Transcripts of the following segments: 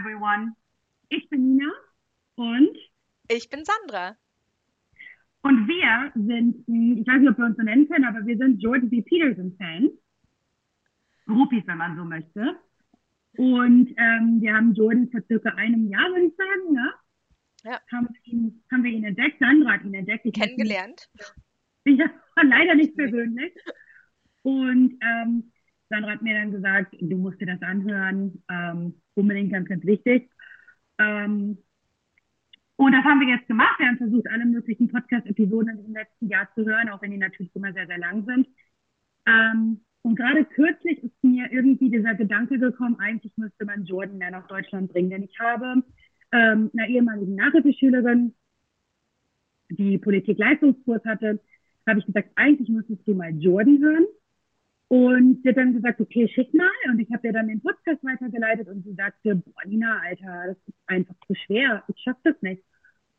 everyone. Ich bin Nina und ich bin Sandra. Und wir sind, ich weiß nicht, ob wir uns so nennen können, aber wir sind Jordan B. Peterson-Fans. Groupies, wenn man so möchte. Und ähm, wir haben Jordan vor circa einem Jahr, würde ich sagen, ne? Ja. Haben, ihn, haben wir ihn entdeckt, Sandra hat ihn entdeckt. Ich Kennengelernt. Ja, leider nicht persönlich. Und ähm, Sandra hat mir dann gesagt, du musst dir das anhören, ähm, unbedingt ganz, ganz wichtig. Ähm, und das haben wir jetzt gemacht. Wir haben versucht, alle möglichen Podcast-Episoden diesem letzten Jahr zu hören, auch wenn die natürlich immer sehr, sehr lang sind. Ähm, und gerade kürzlich ist mir irgendwie dieser Gedanke gekommen, eigentlich müsste man Jordan mehr nach Deutschland bringen. Denn ich habe ähm, einer ehemaligen Nachhilfeschülerin, die Politik-Leistungskurs hatte, habe ich gesagt, eigentlich müsstest du mal Jordan hören. Und sie hat dann gesagt, okay, schick mal. Und ich habe ihr dann den Podcast weitergeleitet und sie sagte, boah, Nina, Alter, das ist einfach zu schwer. Ich schaffe das nicht.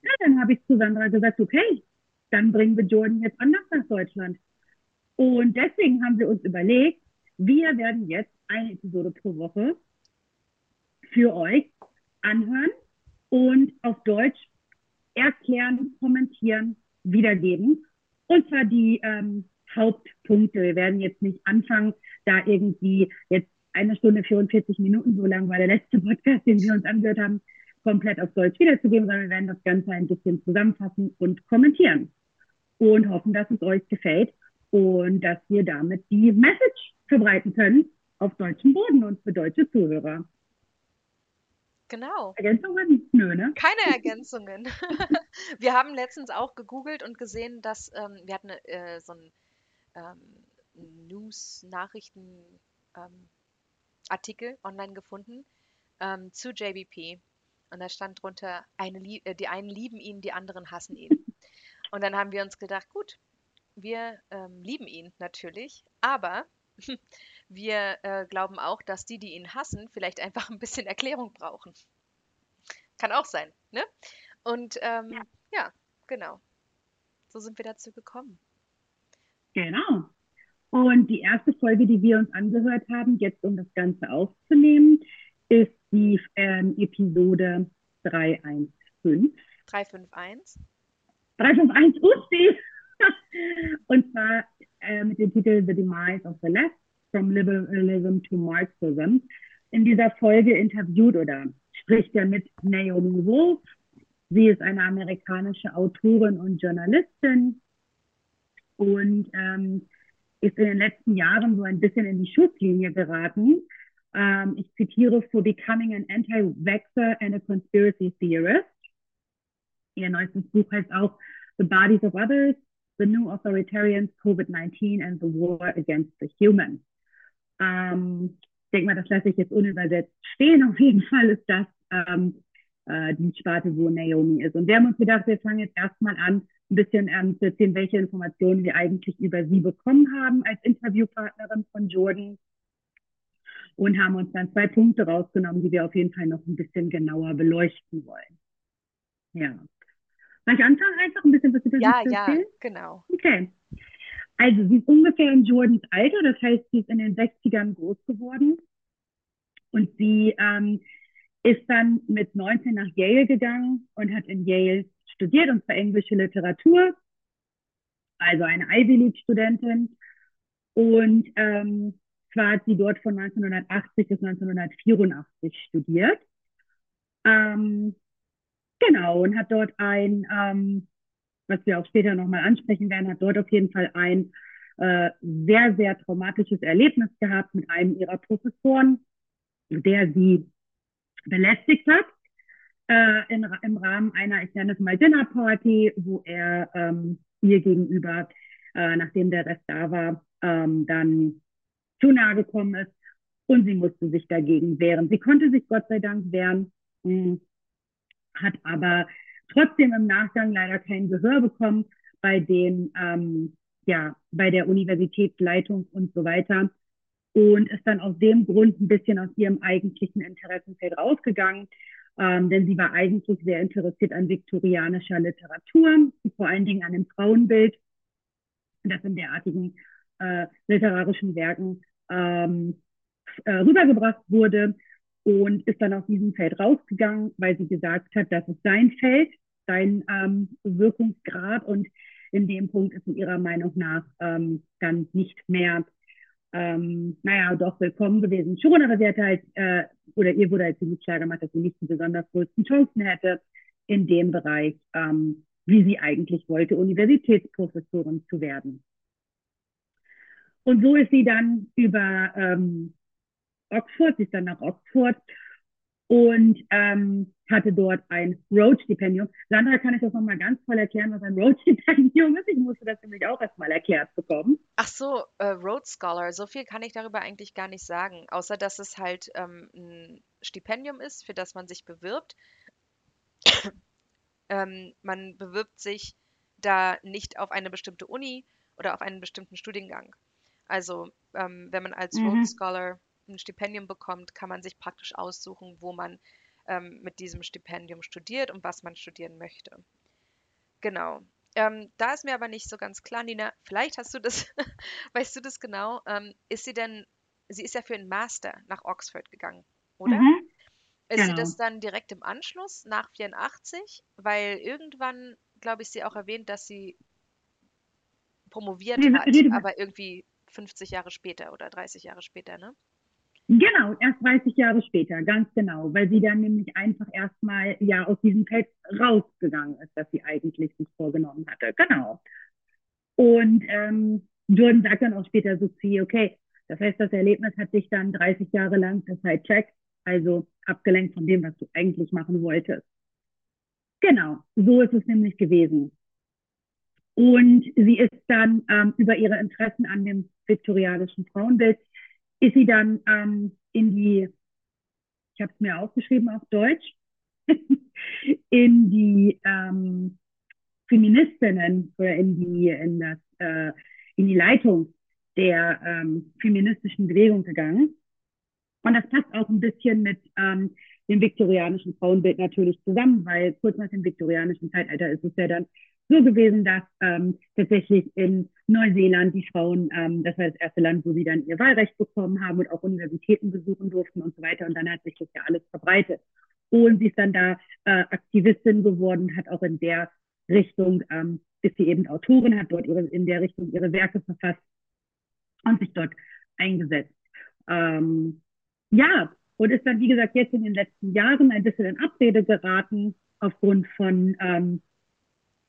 Ja, dann habe ich zu Sandra gesagt, okay, dann bringen wir Jordan jetzt anders nach Deutschland. Und deswegen haben wir uns überlegt, wir werden jetzt eine Episode pro Woche für euch anhören und auf Deutsch erklären, kommentieren, wiedergeben. Und zwar die ähm, Hauptpunkte. Wir werden jetzt nicht anfangen, da irgendwie jetzt eine Stunde 44 Minuten, so lang war der letzte Podcast, den wir uns angehört haben, komplett auf Deutsch wiederzugeben, sondern wir werden das Ganze ein bisschen zusammenfassen und kommentieren. Und hoffen, dass es euch gefällt und dass wir damit die Message verbreiten können auf deutschem Boden und für deutsche Zuhörer. Genau. Ergänzungen? Nö, ne? Keine Ergänzungen. wir haben letztens auch gegoogelt und gesehen, dass ähm, wir hatten äh, so ein ähm, News-Nachrichten-Artikel ähm, online gefunden ähm, zu JBP. Und da stand drunter, eine, äh, die einen lieben ihn, die anderen hassen ihn. Und dann haben wir uns gedacht, gut, wir ähm, lieben ihn natürlich, aber wir äh, glauben auch, dass die, die ihn hassen, vielleicht einfach ein bisschen Erklärung brauchen. Kann auch sein, ne? Und ähm, ja. ja, genau. So sind wir dazu gekommen. Genau. Und die erste Folge, die wir uns angehört haben, jetzt um das Ganze aufzunehmen, ist die ähm, Episode 315. 351. 351, Usti! Und zwar äh, mit dem Titel The Demise of the Left, From Liberalism to Marxism. In dieser Folge interviewt oder spricht er mit Naomi Wolf. Sie ist eine amerikanische Autorin und Journalistin, und ähm, ist in den letzten Jahren so ein bisschen in die Schusslinie geraten. Ähm, ich zitiere, for becoming an anti-vaxxer and a conspiracy theorist. Ihr neuestes Buch heißt auch The Bodies of Others, The New Authoritarians, COVID-19 and the War Against the Humans. Ähm, ich denke mal, das lasse ich jetzt unübersetzt stehen. Auf jeden Fall ist das ähm, äh, die Sparte, wo Naomi ist. Und wir haben uns gedacht, wir fangen jetzt erstmal an, ein bisschen zu erzählen, welche Informationen wir eigentlich über sie bekommen haben als Interviewpartnerin von Jordan. Und haben uns dann zwei Punkte rausgenommen, die wir auf jeden Fall noch ein bisschen genauer beleuchten wollen. Ja. Soll ich anfangen, einfach ein bisschen was über ja, sie zu erzählen? Ja, genau. Okay. Also sie ist ungefähr in Jordans Alter, das heißt, sie ist in den 60ern groß geworden. Und sie ähm, ist dann mit 19 nach Yale gegangen und hat in Yale studiert, und zwar englische Literatur, also eine Ivy League-Studentin. Und ähm, zwar hat sie dort von 1980 bis 1984 studiert. Ähm, genau, und hat dort ein, ähm, was wir auch später nochmal ansprechen werden, hat dort auf jeden Fall ein äh, sehr, sehr traumatisches Erlebnis gehabt mit einem ihrer Professoren, der sie belästigt hat äh, in, im Rahmen einer, ich nenne es mal Dinner Party, wo er ähm, ihr gegenüber, äh, nachdem der Rest da war, ähm, dann zu nahe gekommen ist. Und sie musste sich dagegen wehren. Sie konnte sich Gott sei Dank wehren, mh, hm, hat aber trotzdem im Nachgang leider kein Gehör bekommen bei den, ähm, ja, bei der Universitätsleitung und so weiter. Und ist dann aus dem Grund ein bisschen aus ihrem eigentlichen Interessenfeld rausgegangen, ähm, denn sie war eigentlich sehr interessiert an viktorianischer Literatur, vor allen Dingen an dem Frauenbild, das in derartigen äh, literarischen Werken ähm, äh, rübergebracht wurde. und ist dann aus diesem Feld rausgegangen, weil sie gesagt hat, das ist sein Feld, sein ähm, Wirkungsgrad und in dem Punkt ist sie ihrer Meinung nach ähm, dann nicht mehr, ähm, naja, doch willkommen gewesen schon, aber sie hatte halt, äh, oder ihr wurde halt ziemlich klar gemacht, dass sie nicht die besonders größten Chancen hätte in dem Bereich, ähm, wie sie eigentlich wollte, Universitätsprofessorin zu werden. Und so ist sie dann über ähm, Oxford, sie ist dann nach Oxford und ähm, hatte dort ein Rhodes-Stipendium. Sandra, kann ich das nochmal ganz voll erklären, was ein Rhodes-Stipendium ist? Ich musste das nämlich auch erstmal erklärt bekommen. Ach so, äh, Rhodes Scholar. So viel kann ich darüber eigentlich gar nicht sagen, außer dass es halt ähm, ein Stipendium ist, für das man sich bewirbt. ähm, man bewirbt sich da nicht auf eine bestimmte Uni oder auf einen bestimmten Studiengang. Also ähm, wenn man als mhm. Rhodes Scholar ein Stipendium bekommt, kann man sich praktisch aussuchen, wo man ähm, mit diesem Stipendium studiert und was man studieren möchte. Genau. Ähm, da ist mir aber nicht so ganz klar, Nina, vielleicht hast du das, weißt du das genau? Ähm, ist sie denn, sie ist ja für einen Master nach Oxford gegangen, oder? Mhm. Ist genau. sie das dann direkt im Anschluss nach 84? Weil irgendwann, glaube ich, sie auch erwähnt, dass sie promoviert hat, aber irgendwie 50 Jahre später oder 30 Jahre später, ne? Genau, erst 30 Jahre später, ganz genau, weil sie dann nämlich einfach erstmal ja aus diesem Feld rausgegangen ist, das sie eigentlich sich vorgenommen hatte. Genau. Und ähm, Jordan sagt dann auch später so zu ihr, okay, das heißt, das Erlebnis hat dich dann 30 Jahre lang sidetracked, also abgelenkt von dem, was du eigentlich machen wolltest. Genau, so ist es nämlich gewesen. Und sie ist dann ähm, über ihre Interessen an dem viktorianischen Frauenbild ist sie dann ähm, in die, ich habe es mir aufgeschrieben auf Deutsch, in die ähm, Feministinnen oder in die, in das, äh, in die Leitung der ähm, feministischen Bewegung gegangen. Und das passt auch ein bisschen mit ähm, dem viktorianischen Frauenbild natürlich zusammen, weil kurz nach dem viktorianischen Zeitalter ist es ja dann so gewesen, dass ähm, tatsächlich in Neuseeland die Frauen, ähm, das war das erste Land, wo sie dann ihr Wahlrecht bekommen haben und auch Universitäten besuchen durften und so weiter. Und dann hat sich das ja alles verbreitet. Und sie ist dann da äh, Aktivistin geworden, hat auch in der Richtung, ähm, ist sie eben Autorin, hat dort ihre, in der Richtung ihre Werke verfasst und sich dort eingesetzt. Ähm, ja, und ist dann, wie gesagt, jetzt in den letzten Jahren ein bisschen in Abrede geraten aufgrund von ähm,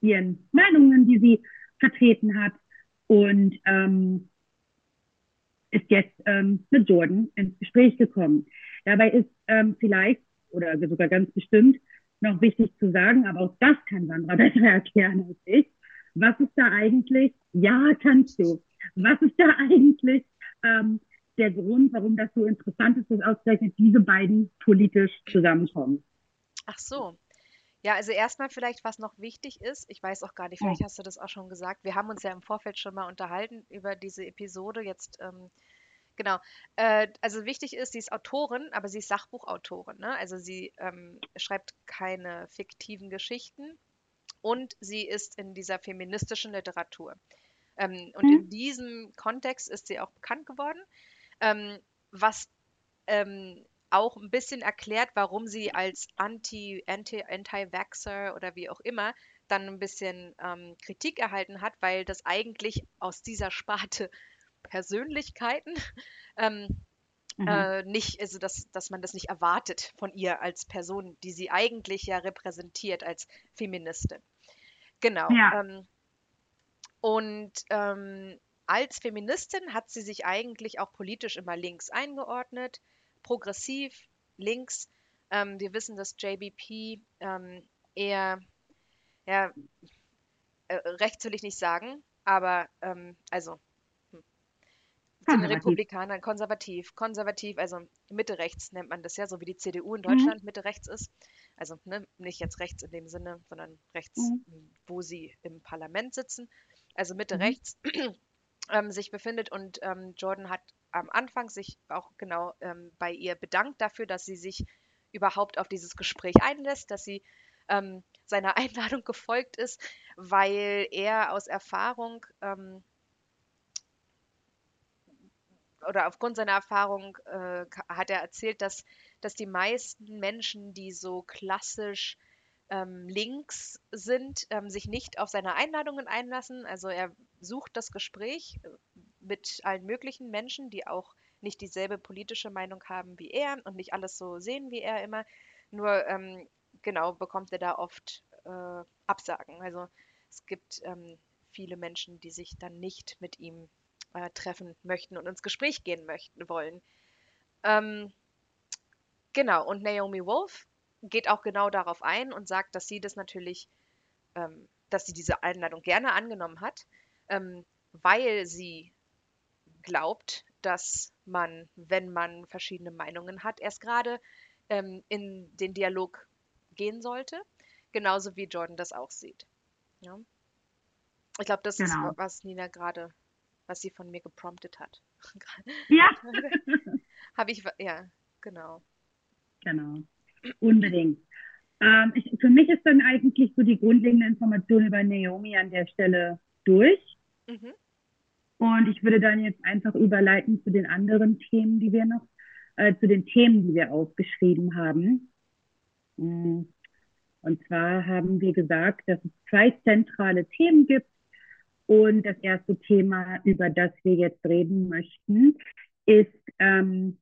ihren Meinungen, die sie vertreten hat und ähm, ist jetzt ähm, mit Jordan ins Gespräch gekommen. Dabei ist ähm, vielleicht oder sogar ganz bestimmt noch wichtig zu sagen, aber auch das kann Sandra besser erklären als ich. Was ist da eigentlich? Ja, kannst du. Was ist da eigentlich ähm, der Grund, warum das so interessant ist, dass ausgerechnet diese beiden politisch zusammenkommen? Ach so, ja, also erstmal vielleicht, was noch wichtig ist, ich weiß auch gar nicht, vielleicht hast du das auch schon gesagt. Wir haben uns ja im Vorfeld schon mal unterhalten über diese Episode. Jetzt, ähm, genau. Äh, also wichtig ist, sie ist Autorin, aber sie ist Sachbuchautorin. Ne? Also sie ähm, schreibt keine fiktiven Geschichten und sie ist in dieser feministischen Literatur. Ähm, und in mhm. diesem Kontext ist sie auch bekannt geworden. Ähm, was ähm, auch ein bisschen erklärt, warum sie als Anti, Anti, Anti-Vaxxer oder wie auch immer dann ein bisschen ähm, Kritik erhalten hat, weil das eigentlich aus dieser Sparte Persönlichkeiten ähm, mhm. äh, nicht, also dass, dass man das nicht erwartet von ihr als Person, die sie eigentlich ja repräsentiert als Feministin. Genau. Ja. Ähm, und ähm, als Feministin hat sie sich eigentlich auch politisch immer links eingeordnet progressiv, links. Ähm, wir wissen, dass JBP ähm, eher, ja, äh, rechts will ich nicht sagen, aber ähm, also hm, den Republikanern konservativ, konservativ, also Mitte rechts nennt man das ja, so wie die CDU in. Deutschland mhm. Mitte rechts ist. Also ne, nicht jetzt rechts in dem Sinne, sondern rechts, mhm. wo sie im Parlament sitzen. Also Mitte mhm. rechts ähm, sich befindet und ähm, Jordan hat am Anfang sich auch genau ähm, bei ihr bedankt dafür, dass sie sich überhaupt auf dieses Gespräch einlässt, dass sie ähm, seiner Einladung gefolgt ist, weil er aus Erfahrung ähm, oder aufgrund seiner Erfahrung äh, hat er erzählt, dass dass die meisten Menschen, die so klassisch ähm, links sind, ähm, sich nicht auf seine Einladungen einlassen. Also er sucht das Gespräch äh, mit allen möglichen Menschen, die auch nicht dieselbe politische Meinung haben wie er und nicht alles so sehen wie er immer. Nur ähm, genau bekommt er da oft äh, Absagen. Also es gibt ähm, viele Menschen, die sich dann nicht mit ihm äh, treffen möchten und ins Gespräch gehen möchten wollen. Ähm, genau, und Naomi Wolf geht auch genau darauf ein und sagt, dass sie das natürlich, ähm, dass sie diese Einladung gerne angenommen hat, ähm, weil sie glaubt, dass man, wenn man verschiedene Meinungen hat, erst gerade ähm, in den Dialog gehen sollte, genauso wie Jordan das auch sieht. Ja. Ich glaube, das genau. ist, was Nina gerade, was sie von mir gepromptet hat. ja. Habe ich, ja, genau. Genau, unbedingt. Ähm, ich, für mich ist dann eigentlich so die grundlegende Information über Naomi an der Stelle durch. Mhm. Und ich würde dann jetzt einfach überleiten zu den anderen Themen, die wir noch, äh, zu den Themen, die wir aufgeschrieben haben. Mm. Und zwar haben wir gesagt, dass es zwei zentrale Themen gibt. Und das erste Thema, über das wir jetzt reden möchten, ist ähm,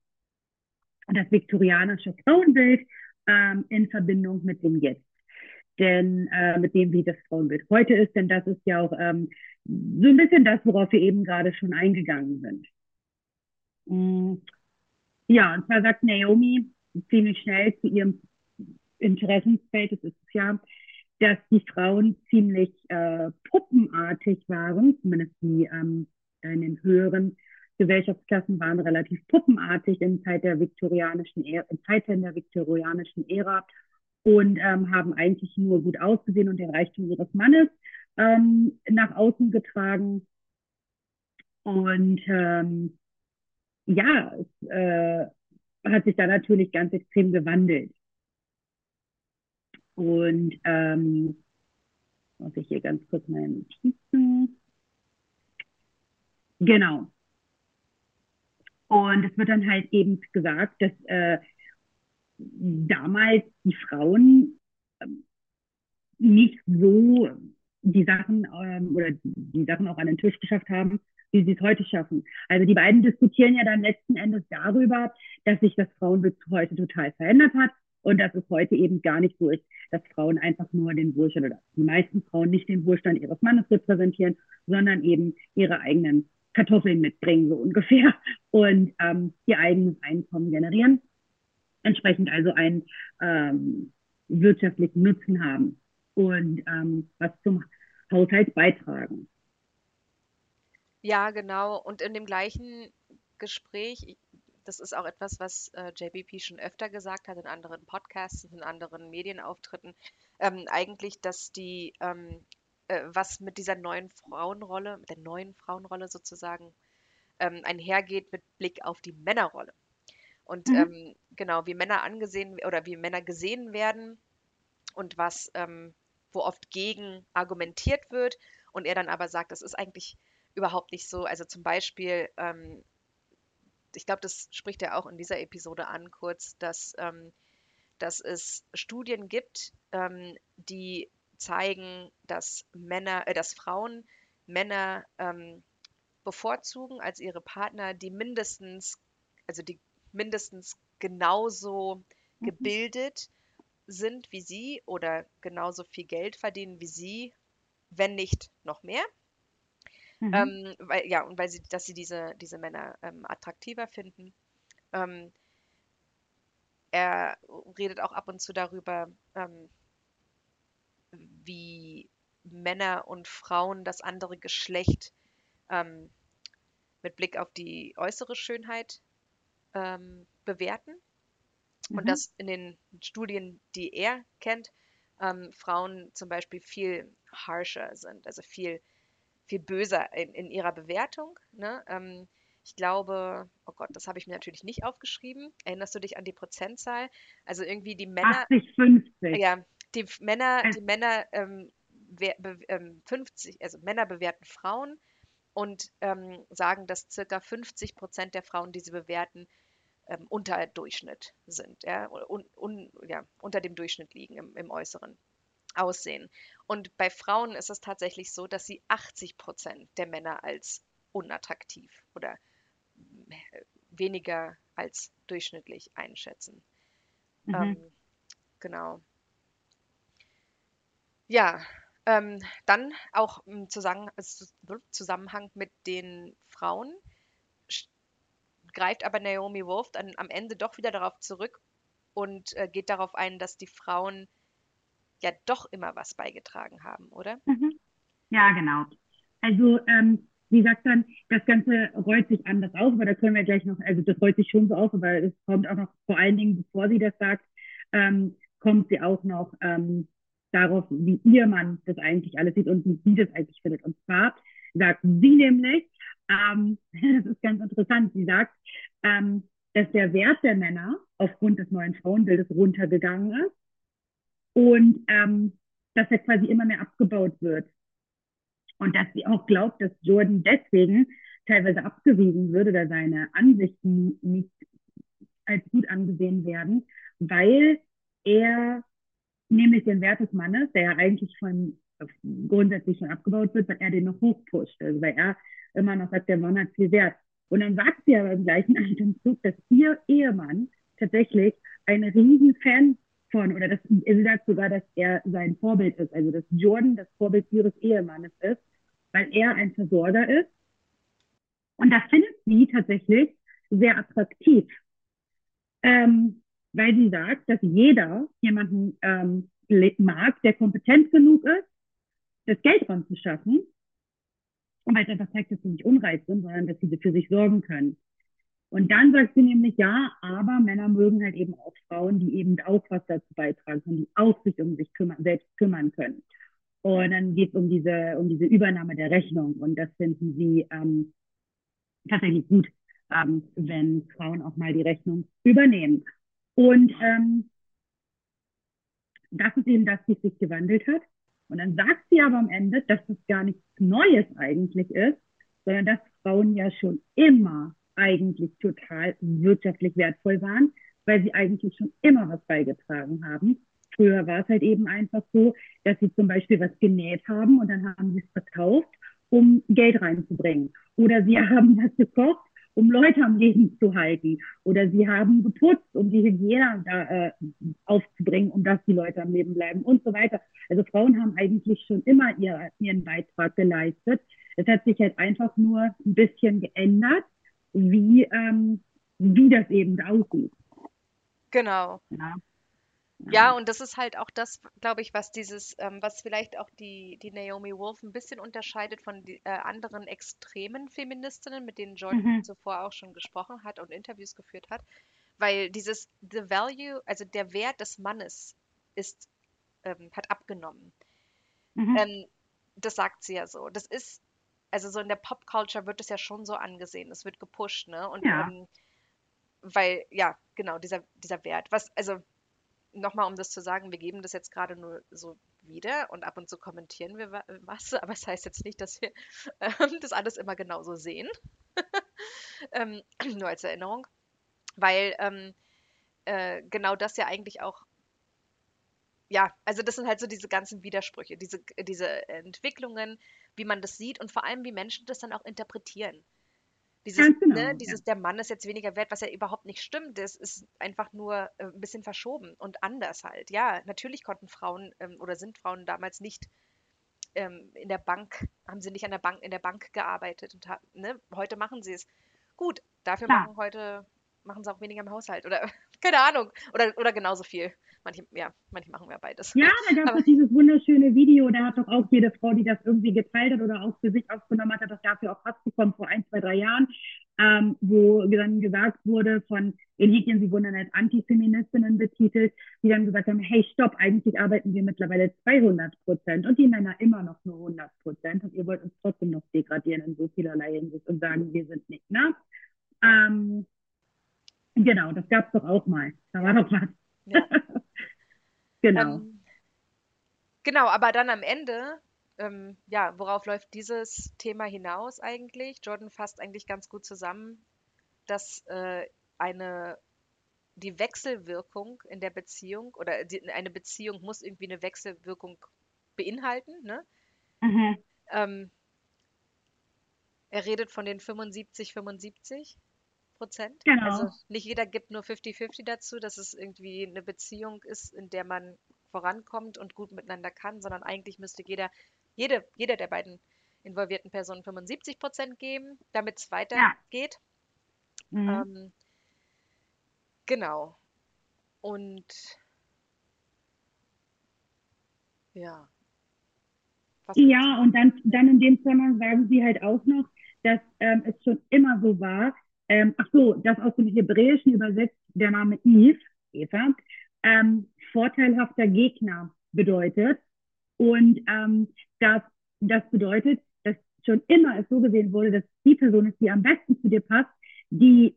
das viktorianische Frauenbild ähm, in Verbindung mit dem Jetzt. Denn äh, mit dem, wie das Frauenbild heute ist, denn das ist ja auch ähm, so ein bisschen das, worauf wir eben gerade schon eingegangen sind. Mhm. Ja, und zwar sagt Naomi ziemlich schnell zu ihrem Interessensfeld, das ist es ja, dass die Frauen ziemlich äh, puppenartig waren, zumindest die ähm, in den höheren Gesellschaftsklassen waren relativ puppenartig in Zeit der viktorianischen Ära, in Zeiten der viktorianischen Ära und ähm, haben eigentlich nur gut ausgesehen und den Reichtum ihres Mannes ähm, nach außen getragen. Und ähm, ja, es äh, hat sich da natürlich ganz extrem gewandelt. Und ähm, muss ich hier ganz kurz meine Notizen. Genau. Und es wird dann halt eben gesagt, dass äh, damals die Frauen äh, nicht so die Sachen ähm, oder die Sachen auch an den Tisch geschafft haben, wie sie es heute schaffen. Also die beiden diskutieren ja dann letzten Endes darüber, dass sich das Frauenbild heute total verändert hat und dass es heute eben gar nicht so ist, dass Frauen einfach nur den Wohlstand oder die meisten Frauen nicht den Wohlstand ihres Mannes repräsentieren, sondern eben ihre eigenen Kartoffeln mitbringen, so ungefähr, und ähm, ihr eigenes Einkommen generieren. Entsprechend also einen ähm, wirtschaftlichen Nutzen haben und ähm, was zum Haushalt beitragen. Ja, genau. Und in dem gleichen Gespräch, das ist auch etwas, was äh, JBP schon öfter gesagt hat in anderen Podcasts, in anderen Medienauftritten, ähm, eigentlich, dass die, ähm, äh, was mit dieser neuen Frauenrolle, mit der neuen Frauenrolle sozusagen ähm, einhergeht mit Blick auf die Männerrolle. Und mhm. Ähm, genau, wie Männer angesehen oder wie Männer gesehen werden und was ähm, wo oft gegen argumentiert wird und er dann aber sagt, das ist eigentlich überhaupt nicht so. Also zum Beispiel, ähm, ich glaube, das spricht er auch in dieser Episode an, kurz, dass, ähm, dass es Studien gibt, ähm, die zeigen, dass Männer, äh, dass Frauen Männer ähm, bevorzugen als ihre Partner, die mindestens, also die mindestens genauso mhm. gebildet sind wie sie oder genauso viel Geld verdienen wie sie, wenn nicht noch mehr. Mhm. Ähm, weil, ja, und weil sie, dass sie diese, diese Männer ähm, attraktiver finden. Ähm, er redet auch ab und zu darüber, ähm, wie Männer und Frauen das andere Geschlecht ähm, mit Blick auf die äußere Schönheit ähm, bewerten. Und mhm. dass in den Studien, die er kennt, ähm, Frauen zum Beispiel viel harsher sind, also viel, viel böser in, in ihrer Bewertung. Ne? Ähm, ich glaube, oh Gott, das habe ich mir natürlich nicht aufgeschrieben. Erinnerst du dich an die Prozentzahl? Also irgendwie die Männer. 80, 50. Ja, die Männer, die Männer ähm, 50, ähm, also Männer bewerten Frauen und ähm, sagen, dass circa 50 Prozent der Frauen, die sie bewerten, ähm, unter Durchschnitt sind, ja, un, un, ja, unter dem Durchschnitt liegen im, im äußeren Aussehen. Und bei Frauen ist es tatsächlich so, dass sie 80 Prozent der Männer als unattraktiv oder weniger als durchschnittlich einschätzen. Mhm. Ähm, genau. Ja, ähm, dann auch im Zusammenhang mit den Frauen greift aber Naomi Wolf dann am Ende doch wieder darauf zurück und äh, geht darauf ein, dass die Frauen ja doch immer was beigetragen haben, oder? Mhm. Ja, genau. Also ähm, sie sagt dann, das Ganze rollt sich anders auf, aber da können wir gleich noch, also das rollt sich schon so auf, aber es kommt auch noch vor allen Dingen, bevor sie das sagt, ähm, kommt sie auch noch ähm, darauf, wie ihr Mann das eigentlich alles sieht und wie sie das eigentlich findet. Und zwar sagt sie nämlich, ähm, das ist ganz interessant, sie sagt, ähm, dass der Wert der Männer aufgrund des neuen Frauenbildes runtergegangen ist und ähm, dass er quasi immer mehr abgebaut wird. Und dass sie auch glaubt, dass Jordan deswegen teilweise abgewiesen wird oder seine Ansichten nicht als gut angesehen werden, weil er nämlich den Wert des Mannes, der ja eigentlich von grundsätzlich schon abgebaut wird, weil er den noch hochpusht. Also weil er immer noch sagt, der Mann hat viel Wert. Und dann sagt sie aber im gleichen Atemzug, dass ihr Ehemann tatsächlich ein riesen Fan von, oder das, sie sagt sogar, dass er sein Vorbild ist, also dass Jordan das Vorbild ihres Ehemannes ist, weil er ein Versorger ist. Und das findet sie tatsächlich sehr attraktiv. Ähm, weil sie sagt, dass jeder jemanden ähm, mag, der kompetent genug ist, das Geld ranzuschaffen. Und weil es einfach zeigt, dass sie nicht unreich sind, sondern dass sie für sich sorgen können. Und dann sagt sie nämlich, ja, aber Männer mögen halt eben auch Frauen, die eben auch was dazu beitragen können, die auch sich um sich kümmern, selbst kümmern können. Und dann geht es um diese, um diese Übernahme der Rechnung. Und das finden sie ähm, tatsächlich gut, ähm, wenn Frauen auch mal die Rechnung übernehmen. Und ähm, das ist eben das, wie es sich gewandelt hat. Und dann sagt sie aber am Ende, dass es gar nichts Neues eigentlich ist, sondern dass Frauen ja schon immer eigentlich total wirtschaftlich wertvoll waren, weil sie eigentlich schon immer was beigetragen haben. Früher war es halt eben einfach so, dass sie zum Beispiel was genäht haben und dann haben sie es verkauft, um Geld reinzubringen. Oder sie haben was gekocht um Leute am Leben zu halten. Oder sie haben geputzt, um die Hygiene da, äh, aufzubringen, um dass die Leute am Leben bleiben und so weiter. Also Frauen haben eigentlich schon immer ihr, ihren Beitrag geleistet. Es hat sich halt einfach nur ein bisschen geändert, wie, ähm, wie das eben aussieht. Genau. Ja. Ja, und das ist halt auch das, glaube ich, was dieses, ähm, was vielleicht auch die, die Naomi Wolf ein bisschen unterscheidet von die, äh, anderen extremen Feministinnen, mit denen Jordan mhm. zuvor auch schon gesprochen hat und Interviews geführt hat. Weil dieses The Value, also der Wert des Mannes ist, ähm, hat abgenommen. Mhm. Ähm, das sagt sie ja so. Das ist, also so in der Popculture wird es ja schon so angesehen. Es wird gepusht, ne? Und ja. Ähm, weil, ja, genau, dieser, dieser Wert. Was, also nochmal, um das zu sagen, wir geben das jetzt gerade nur so wieder und ab und zu kommentieren wir was, aber es das heißt jetzt nicht, dass wir ähm, das alles immer genauso sehen. ähm, nur als Erinnerung. Weil ähm, äh, genau das ja eigentlich auch, ja, also das sind halt so diese ganzen Widersprüche, diese, diese Entwicklungen, wie man das sieht und vor allem, wie Menschen das dann auch interpretieren. Dieses, genau, ne, dieses, ja. der Mann ist jetzt weniger wert, was ja überhaupt nicht stimmt. Das ist einfach nur äh, ein bisschen verschoben und anders halt. Ja, natürlich konnten Frauen ähm, oder sind Frauen damals nicht ähm, in der Bank, haben sie nicht an der Bank, in der Bank gearbeitet und ne, heute machen sie es. Gut, dafür Klar. machen heute, machen sie auch weniger im Haushalt oder keine Ahnung. Oder, oder genauso viel. Manche, ja, manche machen wir beides. Ja, da gab es dieses wunderschöne Video, da hat doch auch jede Frau, die das irgendwie geteilt hat oder auch für sich aufgenommen hat, hat doch dafür auch Hass bekommen vor ein, zwei, drei Jahren, ähm, wo dann gesagt wurde von Elitien, sie wurden dann als Antifeministinnen betitelt, die dann gesagt haben, hey, stopp, eigentlich arbeiten wir mittlerweile 200 Prozent und die Männer immer noch nur 100 Prozent und ihr wollt uns trotzdem noch degradieren in so vielerlei Hinsicht und sagen, wir sind nicht, ne? Ähm, genau, das gab es doch auch mal. Da war doch was. Ja. Genau. Ähm, genau, aber dann am Ende, ähm, ja, worauf läuft dieses Thema hinaus eigentlich? Jordan fasst eigentlich ganz gut zusammen, dass äh, eine die Wechselwirkung in der Beziehung oder die, eine Beziehung muss irgendwie eine Wechselwirkung beinhalten. Ne? Mhm. Ähm, er redet von den 75, 75 Prozent. Genau. Also nicht jeder gibt nur 50-50 dazu, dass es irgendwie eine Beziehung ist, in der man vorankommt und gut miteinander kann, sondern eigentlich müsste jeder, jede, jeder der beiden involvierten Personen 75 Prozent geben, damit es weitergeht. Ja. Mhm. Ähm, genau. Und ja. Was Ja, und dann, dann in dem Zusammenhang sagen sie halt auch noch, dass ähm, es schon immer so war, ähm, ach so, dass aus dem Hebräischen übersetzt der Name Eve, Eva, ähm, vorteilhafter Gegner bedeutet. Und ähm, das, das bedeutet, dass schon immer es so gesehen wurde, dass die Person ist, die am besten zu dir passt, die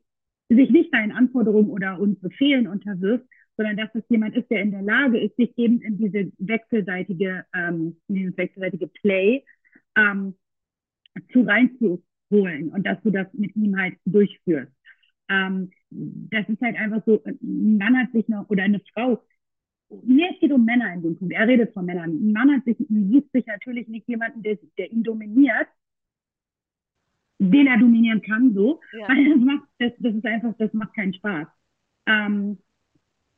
sich nicht deinen Anforderungen oder uns Befehlen unterwirft, sondern dass es jemand ist, der in der Lage ist, sich eben in diese wechselseitige, ähm, in dieses wechselseitige Play ähm, zu reinzuholen und dass du das mit ihm halt durchführst. Ähm, das ist halt einfach so, ein Mann hat sich noch, oder eine Frau, nee, es geht um Männer in dem Punkt, er redet von Männern. Ein Mann hat sich, sucht sich natürlich nicht jemanden, der, der ihn dominiert, den er dominieren kann, so, Ja. weil das macht, das, das ist einfach, das macht keinen Spaß. Ähm,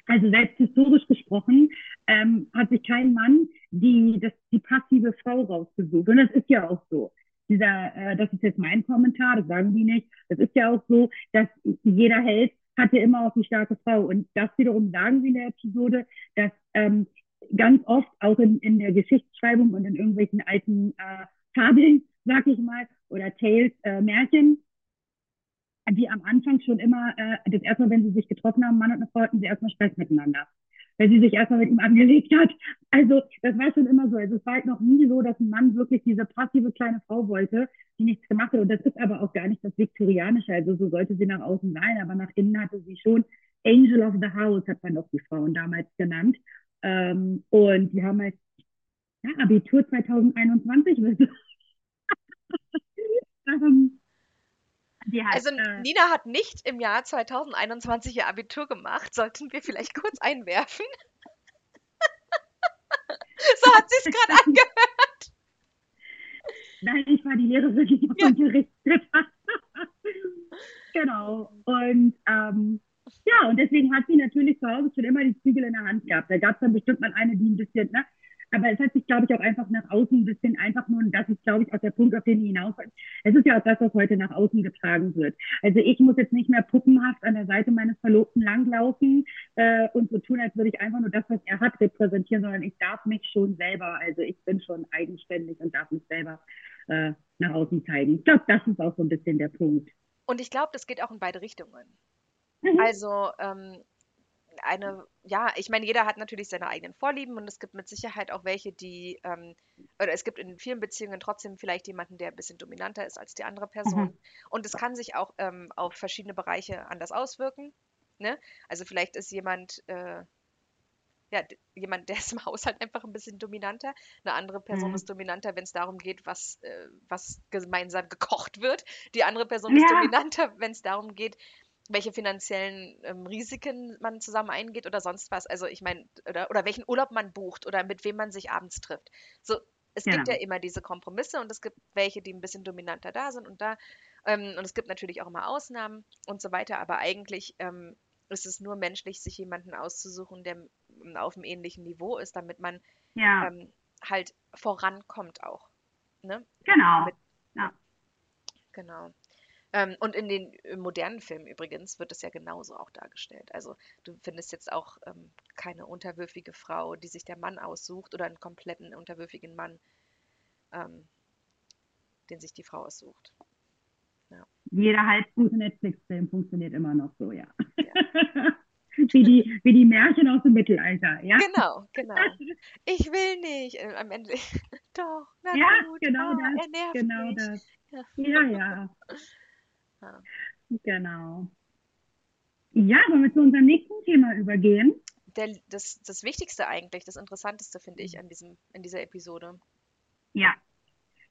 also selbst historisch gesprochen ähm, hat sich kein Mann die, das, die passive Frau rausgesucht. Und das ist ja auch so. Dieser, äh, das ist jetzt mein Kommentar, das sagen die nicht. Das ist ja auch so, dass jeder Held hatte immer auch die starke Frau. Und das wiederum sagen sie in der Episode, dass ähm, ganz oft auch in, in der Geschichtsschreibung und in irgendwelchen alten äh, Fabeln, sag ich mal, oder Tales, äh, Märchen, die am Anfang schon immer, äh, das erste Mal, wenn sie sich getroffen haben, Mann und eine Frau, hatten sie erstmal Stress miteinander. Weil sie sich erstmal mit ihm angelegt hat. Also, das war schon immer so. Also, es war halt noch nie so, dass ein Mann wirklich diese passive kleine Frau wollte, die nichts gemacht hat. Und das ist aber auch gar nicht das Viktorianische. Also, so sollte sie nach außen sein. Aber nach innen hatte sie schon Angel of the House, hat man doch die Frauen damals genannt. Ähm, und die haben halt, ja, Abitur 2021. ähm, hat, Also äh, Nina hat nicht im Jahr 2021 ihr Abitur gemacht, sollten wir vielleicht kurz einwerfen. so hat sie es gerade angehört. Nein, ich war die Lehrerin, die Ja. unterrichtet hat. genau. Und ähm, ja, und deswegen hat sie natürlich zu Hause schon immer die Zügel in der Hand gehabt. Da gab es dann bestimmt mal eine, die ein bisschen, ne? Aber es hat sich, glaube ich, auch einfach nach außen ein bisschen einfach nur, und das ist, glaube ich, auch der Punkt, auf den ich hinaus will. Es ist ja auch das, was heute nach außen getragen wird. Also ich muss jetzt nicht mehr puppenhaft an der Seite meines Verlobten langlaufen äh, und so tun, als würde ich einfach nur das, was er hat, repräsentieren, sondern ich darf mich schon selber, also ich bin schon eigenständig und darf mich selber äh, nach außen zeigen. Ich glaube, das ist auch so ein bisschen der Punkt. Und ich glaube, das geht auch in beide Richtungen. Mhm. Also ähm, eine, ja, ich meine, jeder hat natürlich seine eigenen Vorlieben und es gibt mit Sicherheit auch welche, die, ähm, oder es gibt in vielen Beziehungen trotzdem vielleicht jemanden, der ein bisschen dominanter ist als die andere Person. Mhm. Und es kann sich auch ähm, auf verschiedene Bereiche anders auswirken. Ne? Also vielleicht ist jemand, äh, ja, jemand, der ist im Haushalt einfach ein bisschen dominanter. Eine andere Person Mhm. ist dominanter, wenn es darum geht, was, äh, was gemeinsam gekocht wird. Die andere Person ist Ja. dominanter, wenn es darum geht, welche finanziellen ähm, Risiken man zusammen eingeht oder sonst was. Also ich meine, oder, oder welchen Urlaub man bucht oder mit wem man sich abends trifft. So, es gibt Genau. ja immer diese Kompromisse und es gibt welche, die ein bisschen dominanter da sind und da. Ähm, und es gibt natürlich auch immer Ausnahmen und so weiter, aber eigentlich ähm, ist es nur menschlich, sich jemanden auszusuchen, der auf einem ähnlichen Niveau ist, damit man Ja, ähm, halt vorankommt auch. Ne? genau. mit- Ja. Genau. Ähm, und in den äh, modernen Filmen übrigens wird es ja genauso auch dargestellt. Also du findest jetzt auch ähm, keine unterwürfige Frau, die sich der Mann aussucht oder einen kompletten unterwürfigen Mann, ähm, den sich die Frau aussucht. Jeder halbgute Netflix-Film funktioniert immer noch so, ja. Ja. wie, die, wie die Märchen aus dem Mittelalter, ja? Genau, genau. Ich will nicht. Äh, am Ende, doch, na Ja, gut, genau ah, das, er nervt Genau mich. das. Ja. Ja, ja. Genau. Ja, wollen wir zu unserem nächsten Thema übergehen? Der, das, das Wichtigste eigentlich, das Interessanteste finde ich an diesem, in dieser Episode. Ja,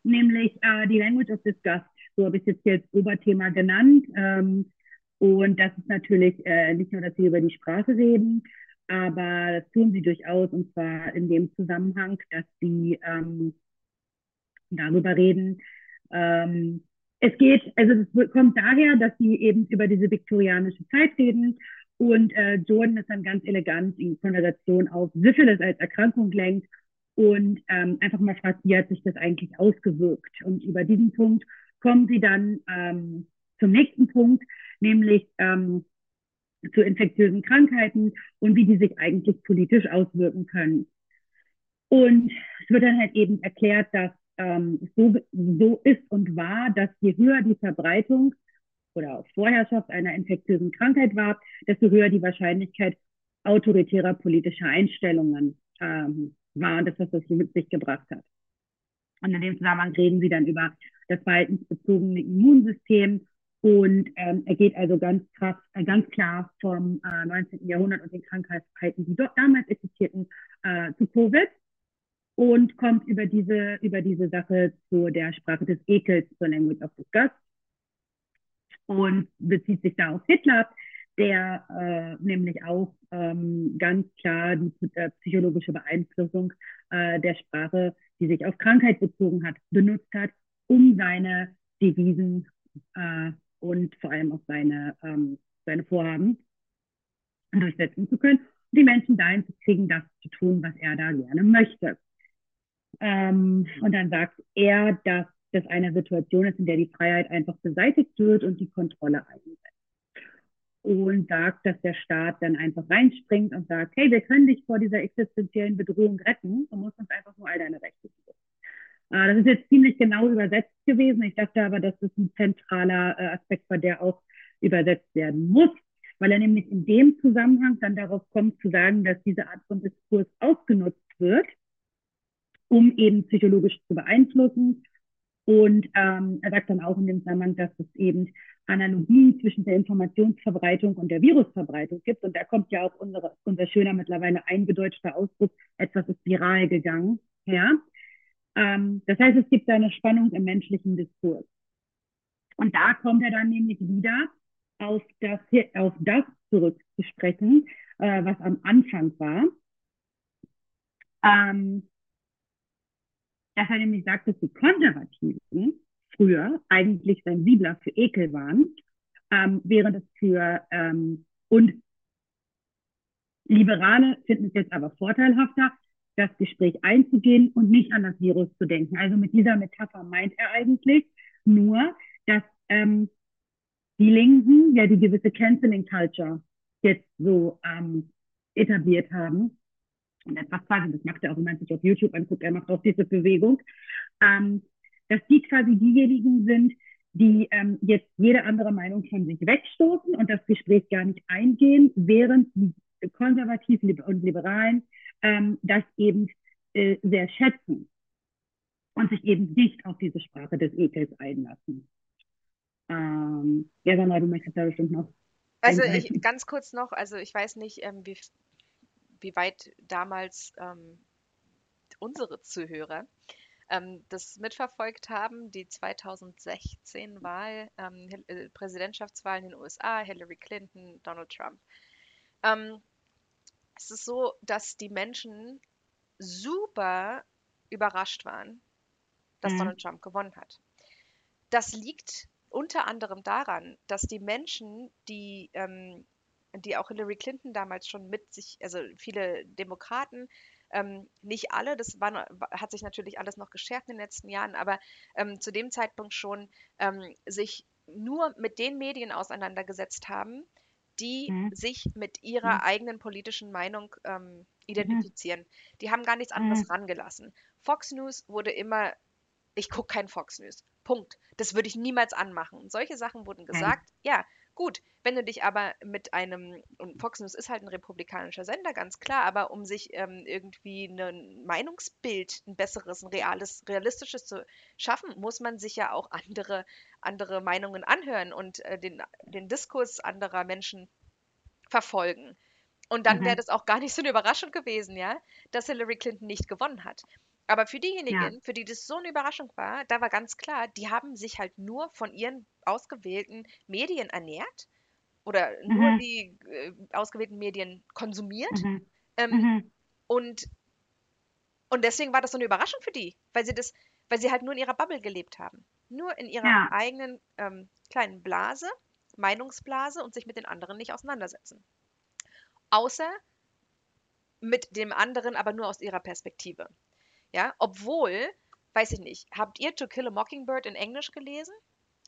nämlich äh, die Language of Disgust. So habe ich es jetzt hier als Oberthema genannt. Ähm, Und das ist natürlich äh, nicht nur, dass sie über die Sprache reden, aber das tun sie durchaus und zwar in dem Zusammenhang, dass sie ähm, darüber reden. Ähm, es geht, also es kommt daher, dass sie eben über diese viktorianische Zeit reden und äh, Jordan ist dann ganz elegant in Konversation auf Syphilis als Erkrankung lenkt und ähm, einfach mal fragt, wie hat sich das eigentlich ausgewirkt? Und über diesen Punkt kommen sie dann ähm, zum nächsten Punkt, nämlich ähm, zu infektiösen Krankheiten und wie die sich eigentlich politisch auswirken können. Und es wird dann halt eben erklärt, dass ähm, so, so ist und war, dass je höher die Verbreitung oder Vorherrschaft einer infektiösen Krankheit war, desto höher die Wahrscheinlichkeit autoritärer politischer Einstellungen ähm, war und das, was das mit sich gebracht hat. Und in dem Zusammenhang reden sie dann über das verhaltensbezogene Immunsystem und ähm, er geht also ganz krass, äh, ganz klar vom äh, 19. Jahrhundert und den Krankheiten, die dort damals existierten, äh, zu Covid und kommt über diese, über diese Sache zu der Sprache des Ekels, zur Language of Disgust und bezieht sich da auf Hitler, der äh, nämlich auch ähm, ganz klar die äh, psychologische Beeinflussung äh, der Sprache, die sich auf Krankheit bezogen hat, benutzt hat, um seine Devisen äh, und vor allem auch seine, ähm, seine Vorhaben durchsetzen zu können, die Menschen dahin zu kriegen, das zu tun, was er da gerne möchte. Ähm, und dann sagt er, dass das eine Situation ist, in der die Freiheit einfach beseitigt wird und die Kontrolle einsetzt. Und sagt, dass der Staat dann einfach reinspringt und sagt, hey, wir können dich vor dieser existenziellen Bedrohung retten, du musst uns einfach nur all deine Rechte geben. Äh, das ist jetzt ziemlich genau übersetzt gewesen. Ich dachte aber, dass das ein zentraler äh, Aspekt war, der auch übersetzt werden muss, weil er nämlich in dem Zusammenhang dann darauf kommt zu sagen, dass diese Art von Diskurs ausgenutzt wird, um eben psychologisch zu beeinflussen. Und ähm, er sagt dann auch in dem Zusammenhang, dass es eben Analogien zwischen der Informationsverbreitung und der Virusverbreitung gibt. Und da kommt ja auch unsere, unser schöner, mittlerweile eingedeutschter Ausdruck, etwas ist viral gegangen. Ja? Ähm, das heißt, es gibt eine Spannung im menschlichen Diskurs. Und da kommt er dann nämlich wieder auf das, auf das zurückzusprechen, äh, was am Anfang war. Ähm, er nämlich sagt, dass die Konservativen früher eigentlich sensibler für Ekel waren, ähm, während es für ähm, und Liberale finden es jetzt aber vorteilhafter, das Gespräch einzugehen und nicht an das Virus zu denken. Also mit dieser Metapher meint er eigentlich nur, dass ähm, die Linken ja die gewisse Canceling Culture jetzt so ähm, etabliert haben und etwas quasi, das macht er auch, wenn man sich auf YouTube anguckt, er macht auch diese Bewegung, ähm, dass die quasi diejenigen sind, die ähm, jetzt jede andere Meinung von sich wegstoßen und das Gespräch gar nicht eingehen, während die Konservativen und Liberalen ähm, das eben äh, sehr schätzen und sich eben nicht auf diese Sprache des Ekels einlassen. Ähm, ja, Sandra, du möchtest da bestimmt noch. Also ich, ganz kurz noch, also ich weiß nicht, ähm, wie, wie weit damals ähm, unsere Zuhörer ähm, das mitverfolgt haben, die 2016 Wahl, ähm, äh, Präsidentschaftswahlen in den USA, Hillary Clinton, Donald Trump. Ähm, es ist so, dass die Menschen super überrascht waren, dass mhm. Donald Trump gewonnen hat. Das liegt unter anderem daran, dass die Menschen, die ähm, die auch Hillary Clinton damals schon mit sich, also viele Demokraten, ähm, nicht alle, das war, hat sich natürlich alles noch geschärft in den letzten Jahren, aber ähm, zu dem Zeitpunkt schon ähm, sich nur mit den Medien auseinandergesetzt haben, die mhm. sich mit ihrer mhm. eigenen politischen Meinung ähm, mhm. identifizieren. Mhm. Die haben gar nichts anderes mhm. rangelassen. Fox News wurde immer, ich gucke kein Fox News. Punkt. Das würde ich niemals anmachen. Und solche Sachen wurden gesagt. Ja, Gut, wenn du dich aber mit einem, und Fox News ist halt ein republikanischer Sender, ganz klar, aber um sich ähm, irgendwie ein Meinungsbild, ein besseres, ein reales, realistisches zu schaffen, muss man sich ja auch andere, andere Meinungen anhören und äh, den, den Diskurs anderer Menschen verfolgen. Und dann mhm. wäre das auch gar nicht so eine Überraschung gewesen, ja, dass Hillary Clinton nicht gewonnen hat. Aber für diejenigen, ja. für die das so eine Überraschung war, da war ganz klar, die haben sich halt nur von ihren ausgewählten Medien ernährt oder nur Mhm. die äh, ausgewählten Medien konsumiert. Mhm. Ähm, Mhm. und, und deswegen war das so eine Überraschung für die, weil sie das, weil sie halt nur in ihrer Bubble gelebt haben. Nur in ihrer Ja. eigenen ähm, kleinen Blase, Meinungsblase und sich mit den anderen nicht auseinandersetzen. Außer mit dem anderen, aber nur aus ihrer Perspektive. Ja, obwohl, weiß ich nicht, habt ihr To Kill a Mockingbird in Englisch gelesen?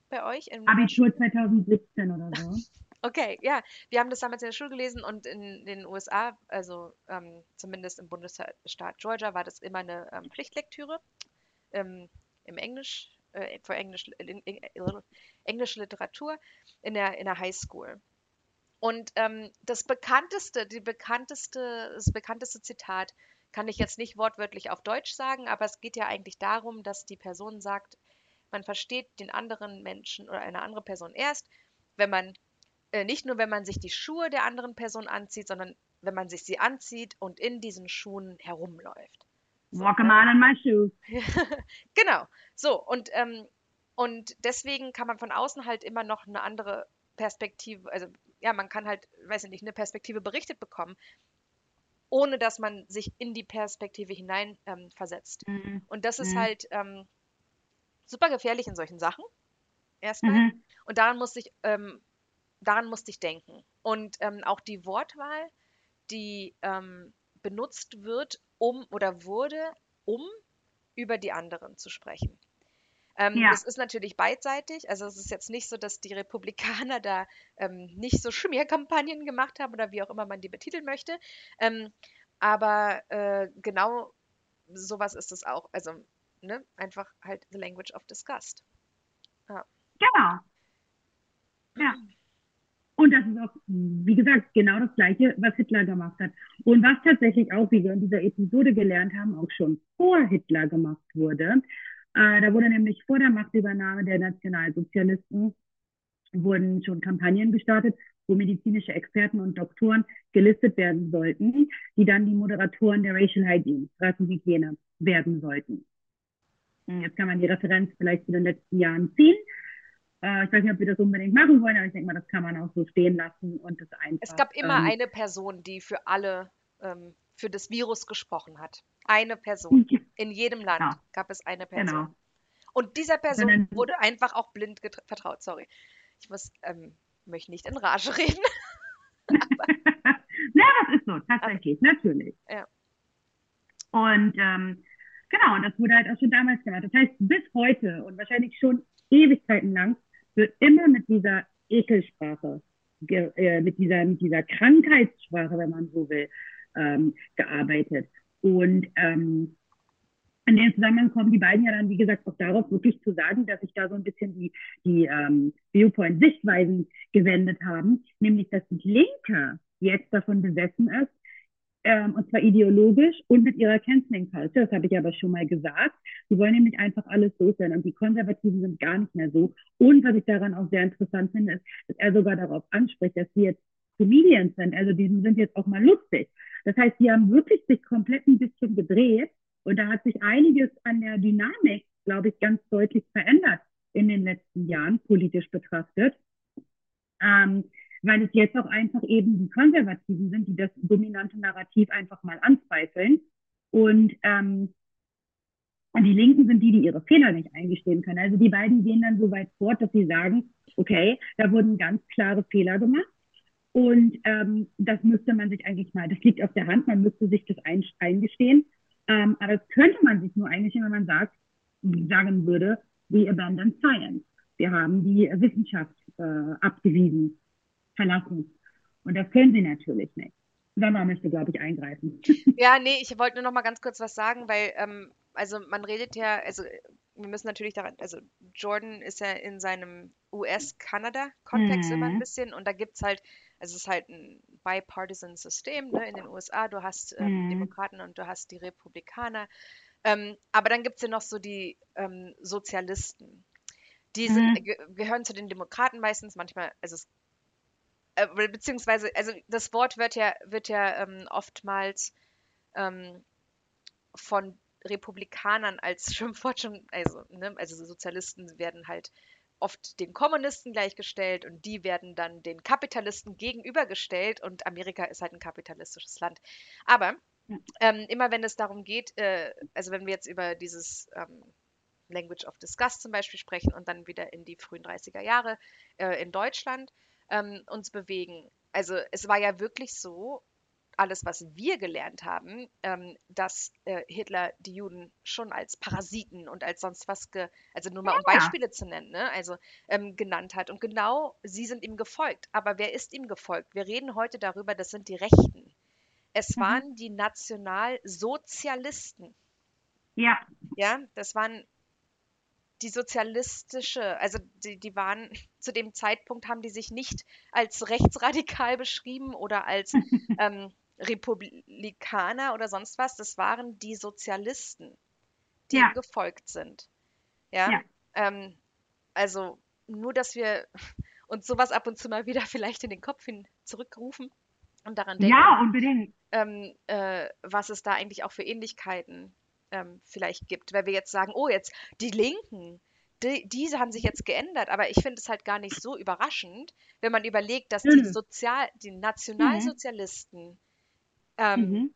Bei euch? Im Abitur 2017 oder so. Okay, ja. Wir haben das damals in der Schule gelesen und in den USA, also ähm, zumindest im Bundesstaat Georgia, war das immer eine ähm, Pflichtlektüre ähm, im Englisch, äh, für Englisch, in, in, in, englische Literatur in der, in der High School. Und ähm, das bekannteste, die bekannteste, das bekannteste Zitat kann ich jetzt nicht wortwörtlich auf Deutsch sagen, aber es geht ja eigentlich darum, dass die Person sagt, man versteht den anderen Menschen oder eine andere Person erst, wenn man äh, nicht nur, wenn man sich die Schuhe der anderen Person anzieht, sondern wenn man sich sie anzieht und in diesen Schuhen herumläuft. Walk a ne? mile in my shoes. Genau. So, und, ähm, und deswegen kann man von außen halt immer noch eine andere Perspektive, also ja, man kann halt, weiß ich nicht, eine Perspektive berichtet bekommen, ohne dass man sich in die Perspektive hinein ähm, versetzt. Mhm. Und das ist Mhm. halt ähm, super gefährlich in solchen Sachen. Erstmal. Mhm. Und daran musste ich, ähm, daran musste ich denken. Und ähm, auch die Wortwahl, die ähm, benutzt wird, um oder wurde, um über die anderen zu sprechen. Ähm, Ja. Das ist natürlich beidseitig. Also es ist jetzt nicht so, dass die Republikaner da ähm, nicht so Schmierkampagnen gemacht haben oder wie auch immer man die betiteln möchte. Ähm, aber äh, genau sowas ist es auch. Also ne, einfach halt the language of disgust. Genau. Ja. Und das ist auch, wie gesagt, genau das Gleiche, was Hitler gemacht hat. Und was tatsächlich auch, wie wir in dieser Episode gelernt haben, auch schon vor Hitler gemacht wurde. Äh, da wurde nämlich vor der Machtübernahme der Nationalsozialisten wurden schon Kampagnen gestartet, wo medizinische Experten und Doktoren gelistet werden sollten, die dann die Moderatoren der Racial Hygiene, Rassenhygiene, werden sollten. Und Jetzt kann man die Referenz vielleicht zu den letzten Jahren ziehen. Äh, ich weiß nicht, ob wir das unbedingt machen wollen, aber ich denke mal, das kann man auch so stehen lassen und das einfach. Es gab immer ähm, eine Person, die für alle, ähm, für das Virus gesprochen hat. Eine Person. In jedem Land Genau. gab es eine Person. Genau. Und dieser Person wurde einfach auch blind vertraut. Sorry. Ich muss, ähm, möchte nicht in Rage reden. ja, das ist so, tatsächlich, natürlich. Ja. Und ähm, genau, und das wurde halt auch schon damals gemacht. Das heißt, bis heute und wahrscheinlich schon Ewigkeiten lang wird immer mit dieser Ekelsprache, äh, mit, dieser, mit dieser Krankheitssprache, wenn man so will, ähm, gearbeitet. Und ähm, in dem Zusammenhang kommen die beiden ja dann, wie gesagt, auch darauf wirklich zu sagen, dass sich da so ein bisschen die, die ähm, Viewpoint-Sichtweisen gewendet haben, nämlich dass die Linke jetzt davon besessen ist, ähm, und zwar ideologisch und mit ihrer Canceling Culture, das habe ich aber schon mal gesagt. Sie wollen nämlich einfach alles loswerden und die Konservativen sind gar nicht mehr so. Und was ich daran auch sehr interessant finde, ist, dass er sogar darauf anspricht, dass sie jetzt Comedians sind, also die sind jetzt auch mal lustig. Das heißt, die haben wirklich sich komplett ein bisschen gedreht und da hat sich einiges an der Dynamik, glaube ich, ganz deutlich verändert in den letzten Jahren, politisch betrachtet. Ähm, weil es jetzt auch einfach eben die Konservativen sind, die das dominante Narrativ einfach mal anzweifeln. Und, ähm, und die Linken sind die, die ihre Fehler nicht eingestehen können. Also die beiden gehen dann so weit fort, dass sie sagen, okay, da wurden ganz klare Fehler gemacht. Und ähm, das müsste man sich eigentlich mal, das liegt auf der Hand, man müsste sich das ein, eingestehen. Ähm, aber das könnte man sich nur eingestehen, wenn man sagt, sagen würde, we abandon science. Wir haben die Wissenschaft äh, abgewiesen, verlassen. Und das können sie natürlich nicht. Sandra möchte, glaube ich, eingreifen. Ja, nee, ich wollte nur noch mal ganz kurz was sagen, weil, ähm, also man redet ja, also wir müssen natürlich daran, also Jordan ist ja in seinem US-Kanada-Kontext immer ein Mhm. bisschen und da gibt es halt, also es ist halt ein bipartisan System ne, in den USA. Du hast ähm, Mhm. Demokraten und du hast die Republikaner. Ähm, aber dann gibt es ja noch so die ähm, Sozialisten. Die sind, Mhm. ge gehören zu den Demokraten meistens, manchmal, also es äh, be- beziehungsweise, also das Wort wird ja, wird ja ähm, oftmals ähm, von Republikanern als Schimpfwort schon, also, ne, also Sozialisten werden halt oft den Kommunisten gleichgestellt und die werden dann den Kapitalisten gegenübergestellt und Amerika ist halt ein kapitalistisches Land. Aber ähm, immer wenn es darum geht, äh, also wenn wir jetzt über dieses ähm, Language of Disgust zum Beispiel sprechen und dann wieder in die frühen 30er Jahre äh, in Deutschland ähm, uns bewegen. Also es war ja wirklich so, alles, was wir gelernt haben, ähm, dass äh, Hitler die Juden schon als Parasiten und als sonst was, ge also nur mal um Ja. Beispiele zu nennen, ne? also ähm, genannt hat. Und genau sie sind ihm gefolgt. Aber wer ist ihm gefolgt? Wir reden heute darüber, das sind die Rechten. Es Mhm. waren die Nationalsozialisten. Ja, Ja, das waren die sozialistische, also die, die waren zu dem Zeitpunkt haben die sich nicht als rechtsradikal beschrieben oder als ähm, Republikaner oder sonst was. Das waren die Sozialisten, die Ja. ihm gefolgt sind. Ja, Ja. Ähm, also nur, dass wir uns sowas ab und zu mal wieder vielleicht in den Kopf hin zurückrufen und daran denken ja, unbedingt. ähm, äh, was es da eigentlich auch für Ähnlichkeiten ähm, vielleicht gibt. Weil wir jetzt sagen, oh, jetzt die Linken, die, diese haben sich jetzt geändert, aber ich finde es halt gar nicht so überraschend, wenn man überlegt, dass die Mhm. Sozial, die Nationalsozialisten ähm, Mhm.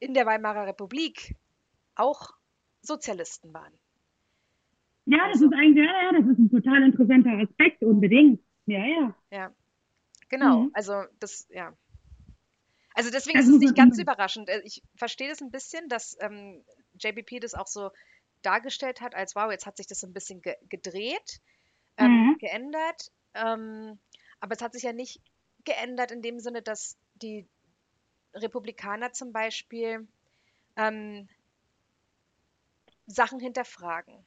in der Weimarer Republik auch Sozialisten waren. Ja, das Also- ist eigentlich, ja, ja, das ist ein total interessanter Aspekt, unbedingt. Ja, ja. Ja, genau. Mhm. Also das, ja. Also deswegen Das ist es nicht ganz überraschend. Äh, Ich verstehe das ein bisschen, dass ähm, JBP das auch so dargestellt hat, als wow, jetzt hat sich das so ein bisschen ge gedreht, ähm, Mhm. geändert. Ähm, aber es hat sich ja nicht geändert in dem Sinne, dass die Republikaner zum Beispiel ähm, Sachen hinterfragen.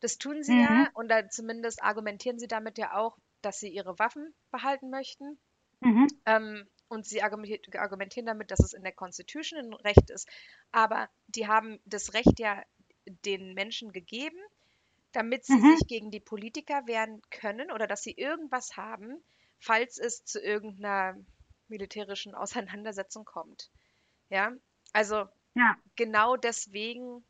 Das tun sie ja Mhm. und da zumindest argumentieren sie damit ja auch, dass sie ihre Waffen behalten möchten. Mhm. Ähm, und sie argumenti- argumentieren damit, dass es in der Constitution ein Recht ist. Aber die haben das Recht ja den Menschen gegeben, damit sie Mhm. sich gegen die Politiker wehren können oder dass sie irgendwas haben, falls es zu irgendeiner militärischen Auseinandersetzung kommt. Ja, also Ja. genau deswegen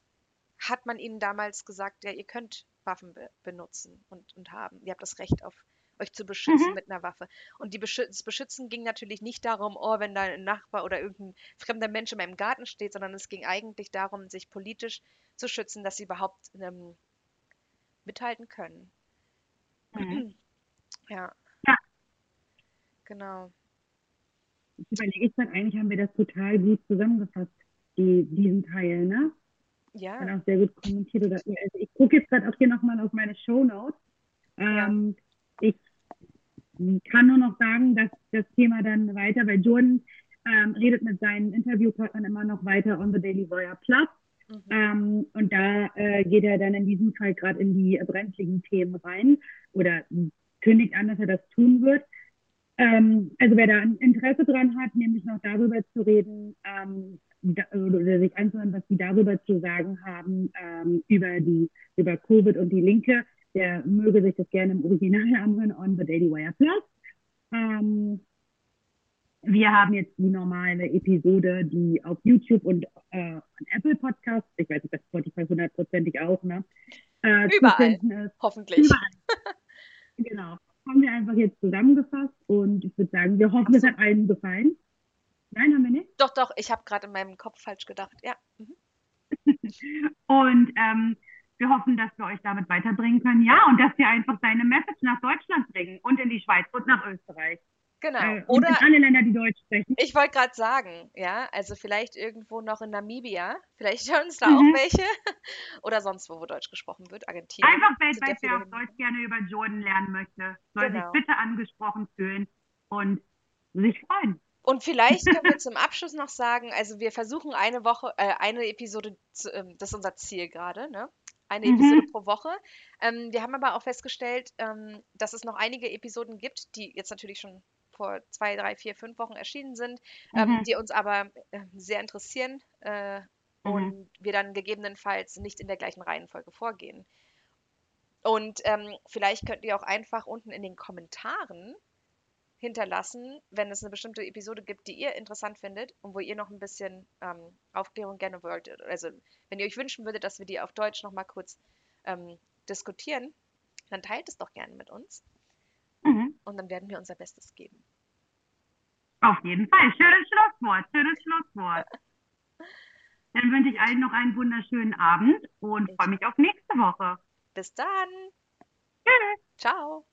hat man ihnen damals gesagt, ja, ihr könnt Waffen be benutzen und, und haben. Ihr habt das Recht auf euch zu beschützen Mhm. mit einer Waffe. Und die Beschü das Beschützen ging natürlich nicht darum, oh, wenn da ein Nachbar oder irgendein fremder Mensch in meinem Garten steht, sondern es ging eigentlich darum, sich politisch zu schützen, dass sie überhaupt ähm, mithalten können. Mhm. Ja. Ja. Genau. Ich überlege jetzt eigentlich, haben wir das total gut zusammengefasst, die, diesen Teil, ne? Ja. Dann auch sehr gut kommentiert. Oder, ja, also ich gucke jetzt gerade auch hier nochmal auf meine Shownotes. Ähm, Ich kann nur noch sagen, dass das Thema dann weiter, weil Jordan ähm, redet mit seinen Interviewpartnern immer noch weiter on the Daily Wire Plus. Mhm. Ähm, und da äh, geht er dann in diesem Fall gerade in die brenzligen Themen rein oder kündigt an, dass er das tun wird. Ähm, also wer da ein Interesse dran hat, nämlich noch darüber zu reden ähm, da, oder sich anzuhören, was die darüber zu sagen haben, ähm, über die, über Covid und die Linke, der möge sich das gerne im Original anhören on the Daily Wire Plus. Ähm, wir haben jetzt die normale Episode, die auf YouTube und äh, Apple Podcasts, ich weiß nicht, bei Spotify hundertprozentig auch, ne? Äh, Überall. Hoffentlich. Überall. Genau. Haben wir einfach jetzt zusammengefasst und ich würde sagen, wir hoffen, Ach es so. hat allen gefallen. Nein, haben wir nicht. Doch, doch, ich habe gerade in meinem Kopf falsch gedacht. Ja. Mhm. Und ähm, wir hoffen, dass wir euch damit weiterbringen können. Ja, und dass wir einfach deine Message nach Deutschland bringen und in die Schweiz und nach Österreich. Genau. Äh, Oder alle Länder, die Deutsch sprechen. Ich wollte gerade sagen, ja, also vielleicht irgendwo noch in Namibia, vielleicht hören uns da Mhm. auch welche oder sonst wo, wo Deutsch gesprochen wird, Argentinien. Einfach weltweit, wer auf hin. Deutsch gerne über Jordan lernen möchte, soll Genau. sich bitte angesprochen fühlen und sich freuen. Und vielleicht können wir zum Abschluss noch sagen, also wir versuchen eine Woche, äh, eine Episode, zu, ähm, das ist unser Ziel gerade, ne? Eine Mhm. Episode pro Woche. Ähm, wir haben aber auch festgestellt, ähm, dass es noch einige Episoden gibt, die jetzt natürlich schon vor zwei, drei, vier, fünf Wochen erschienen sind, ähm, Mhm. die uns aber äh, sehr interessieren äh, Mhm. und wir dann gegebenenfalls nicht in der gleichen Reihenfolge vorgehen. Und ähm, vielleicht könnt ihr auch einfach unten in den Kommentaren hinterlassen, wenn es eine bestimmte Episode gibt, die ihr interessant findet und wo ihr noch ein bisschen ähm, Aufklärung gerne wolltet. Also wenn ihr euch wünschen würdet, dass wir die auf Deutsch noch mal kurz ähm, diskutieren, dann teilt es doch gerne mit uns. Und dann werden wir unser Bestes geben. Auf jeden Fall. Schönes Schlusswort, schönes Schlusswort. Dann wünsche ich allen noch einen wunderschönen Abend und freue mich auf nächste Woche. Bis dann. Tschüss. Ciao.